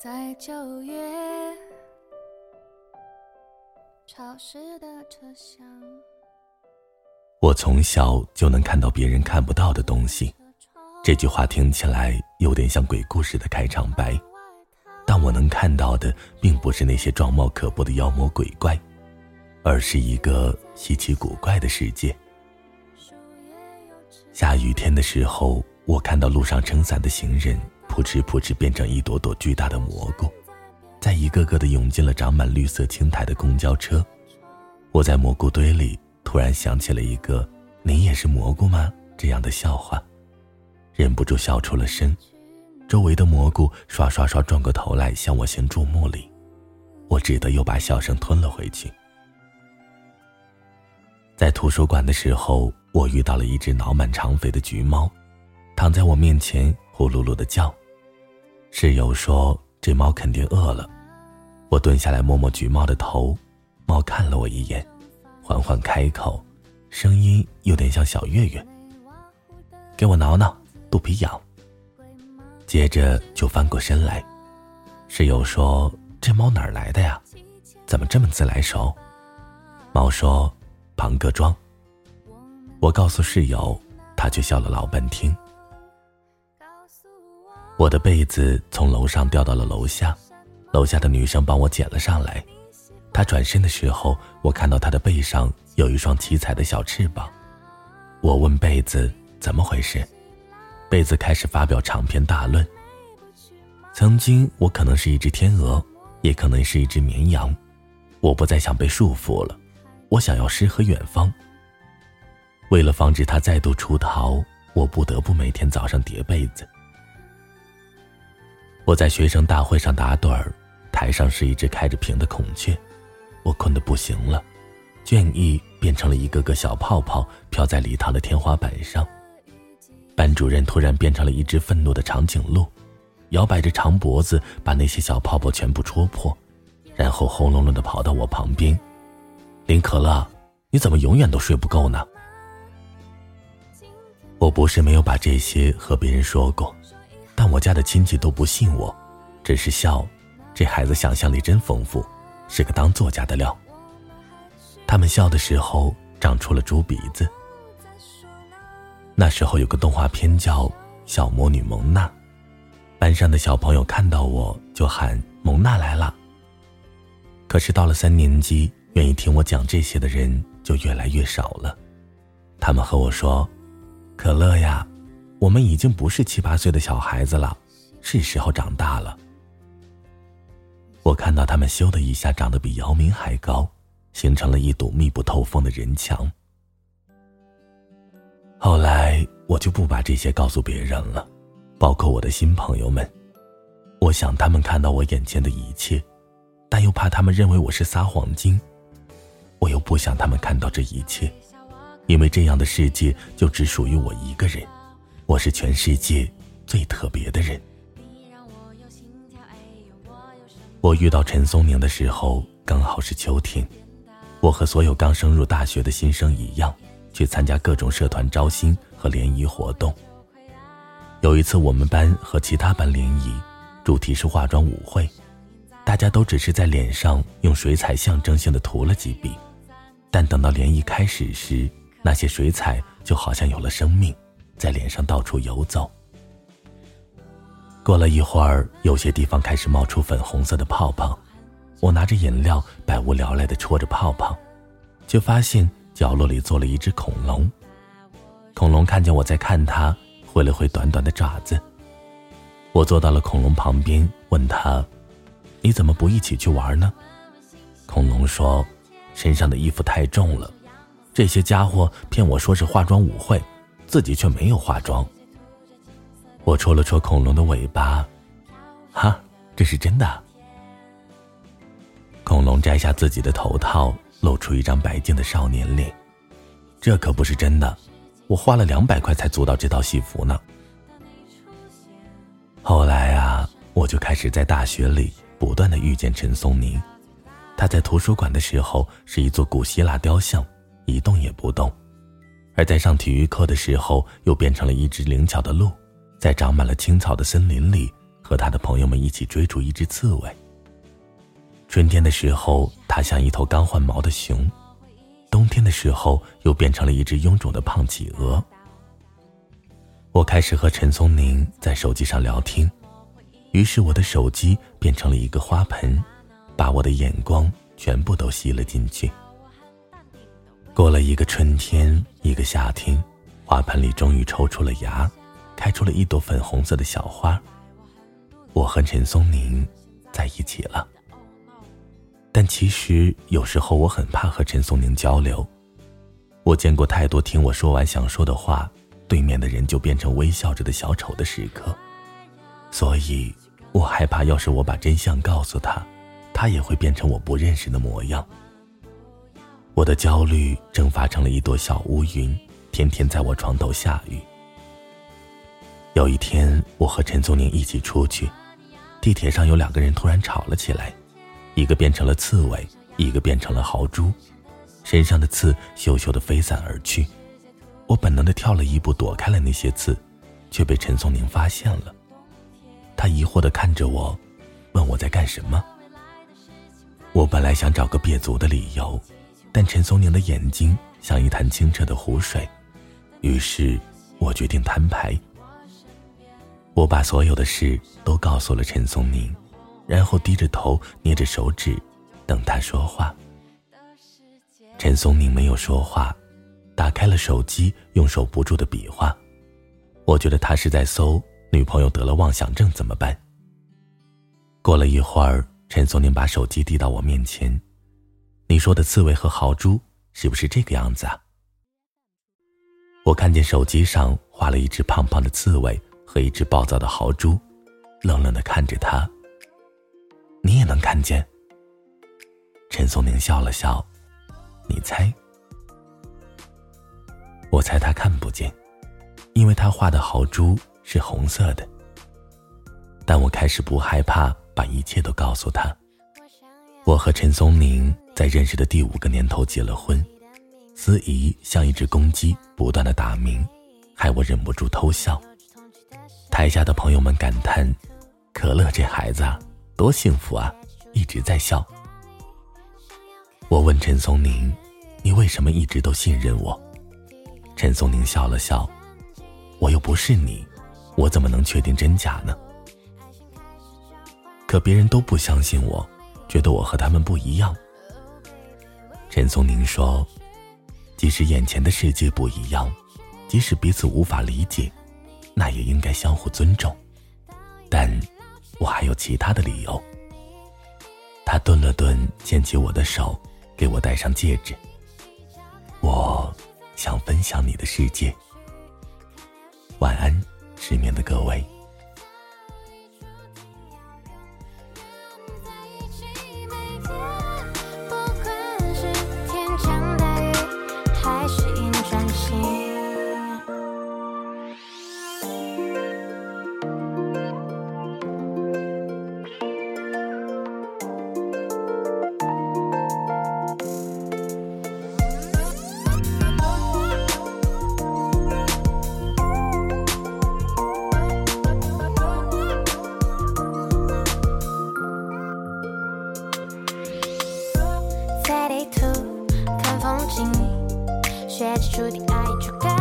在九月潮湿的车厢。我从小就能看到别人看不到的东西，这句话听起来有点像鬼故事的开场白，但我能看到的并不是那些状貌可怖的妖魔鬼怪，而是一个稀奇古怪的世界。下雨天的时候，我看到路上撑伞的行人扑哧扑哧变成一朵朵巨大的蘑菇，在一个个的涌进了长满绿色青苔的公交车。我在蘑菇堆里。突然想起了一个“你也是蘑菇吗”这样的笑话，忍不住笑出了声。周围的蘑菇刷刷刷转过头来向我行注目礼，我只得又把笑声吞了回去。在图书馆的时候，我遇到了一只脑满肠肥的橘猫，躺在我面前呼噜噜的叫。室友说这猫肯定饿了，我蹲下来摸摸橘猫的头，猫看了我一眼。缓缓开口，声音有点像小月月。给我挠挠，肚皮痒。接着就翻过身来。室友说：“这猫哪儿来的呀？怎么这么自来熟？”猫说：“庞各庄。”我告诉室友，他却笑了老半天。我的被子从楼上掉到了楼下，楼下的女生帮我捡了上来。她转身的时候，我看到她的背上有一双七彩的小翅膀。我问被子怎么回事，被子开始发表长篇大论。曾经我可能是一只天鹅，也可能是一只绵羊，我不再想被束缚了，我想要诗和远方。为了防止他再度出逃，我不得不每天早上叠被子。我在学生大会上打盹儿，台上是一只开着屏的孔雀。我困得不行了，倦意变成了一个个小泡泡飘在礼堂的天花板上。班主任突然变成了一只愤怒的长颈鹿，摇摆着长脖子把那些小泡泡全部戳破，然后轰隆隆地跑到我旁边。林可乐，你怎么永远都睡不够呢？我不是没有把这些和别人说过，我家的亲戚都不信我，只是笑，这孩子想象力真丰富。是个当作家的料。他们笑的时候长出了猪鼻子。那时候有个动画片叫《小魔女蒙娜》，班上的小朋友看到我就喊“蒙娜来了”。可是到了三年级，愿意听我讲这些的人就越来越少了。他们和我说：“可乐呀，我们已经不是七八岁的小孩子了，是时候长大了。”我看到他们咻的一下长得比姚明还高，形成了一堵密不透风的人墙。后来我就不把这些告诉别人了，包括我的新朋友们。我想他们看到我眼前的一切，但又怕他们认为我是撒谎精。我又不想他们看到这一切，因为这样的世界就只属于我一个人，我是全世界最特别的人。我遇到陈松宁的时候，刚好是秋天。我和所有刚升入大学的新生一样，去参加各种社团招新和联谊活动。有一次，我们班和其他班联谊，主题是化妆舞会，大家都只是在脸上用水彩象征性的涂了几笔，但等到联谊开始时，那些水彩就好像有了生命，在脸上到处游走。过了一会儿，有些地方开始冒出粉红色的泡泡。我拿着饮料，百无聊赖地戳着泡泡，就发现角落里坐了一只恐龙。恐龙看见我在看它，挥了挥短短的爪子。我坐到了恐龙旁边，问他：“你怎么不一起去玩呢？”恐龙说：“身上的衣服太重了，这些家伙骗我说是化妆舞会，自己却没有化妆。”我戳了戳恐龙的尾巴，哈，这是真的。恐龙摘下自己的头套，露出一张白净的少年脸。这可不是真的，我花了两百块才租到这套戏服呢。后来啊，我就开始在大学里不断的遇见陈松宁。他在图书馆的时候是一座古希腊雕像，一动也不动；而在上体育课的时候，又变成了一只灵巧的鹿。在长满了青草的森林里，和他的朋友们一起追逐一只刺猬。春天的时候，它像一头刚换毛的熊；冬天的时候，又变成了一只臃肿的胖企鹅。我开始和陈松宁在手机上聊天，于是我的手机变成了一个花盆，把我的眼光全部都吸了进去。过了一个春天，一个夏天，花盆里终于抽出了芽，开出了一朵粉红色的小花。我和陈松宁在一起了。但其实有时候我很怕和陈松宁交流，我见过太多听我说完想说的话。对面的人就变成微笑着的小丑的时刻，所以我害怕，要是我把真相告诉他，他也会变成我不认识的模样。我的焦虑蒸发成了一朵小乌云，天天在我床头下雨。有一天，我和陈宗宁一起出去，地铁上有两个人突然吵了起来，一个变成了刺猬，一个变成了豪猪，身上的刺咻咻的飞散而去。我本能的跳了一步，躲开了那些刺，却被陈松宁发现了。他疑惑的看着我，问我在干什么。我本来想找个别足的理由，但陈松宁的眼睛像一潭清澈的湖水，于是我决定摊牌。我把所有的事都告诉了陈松宁，然后低着头捏着手指，等他说话。陈松宁没有说话。打开了手机，用手不住的比划。我觉得他是在搜女朋友得了妄想症怎么办。过了一会儿，陈松宁把手机递到我面前：“你说的刺猬和豪猪是不是这个样子啊？”我看见手机上画了一只胖胖的刺猬和一只暴躁的豪猪，冷冷的看着他。你也能看见？陈松宁笑了笑：“你猜？”我猜他看不见，因为他画的豪猪是红色的。但我开始不害怕把一切都告诉他。我和陈松宁在认识的第五个年头结了婚，司仪像一只公鸡，不断的打鸣，害我忍不住偷笑。台下的朋友们感叹：“可乐这孩子啊多幸福啊，一直在笑。”我问陈松宁：“你为什么一直都信任我？”陈松宁笑了笑，我又不是你，我怎么能确定真假呢？可别人都不相信我，觉得我和他们不一样。陈松宁说：“即使眼前的世界不一样，即使彼此无法理解，那也应该相互尊重。但，我还有其他的理由。”他顿了顿，牵起我的手，给我戴上戒指。我。想分享你的世界。晚安，失眠的各位。地图，看风景，学习注定爱出格。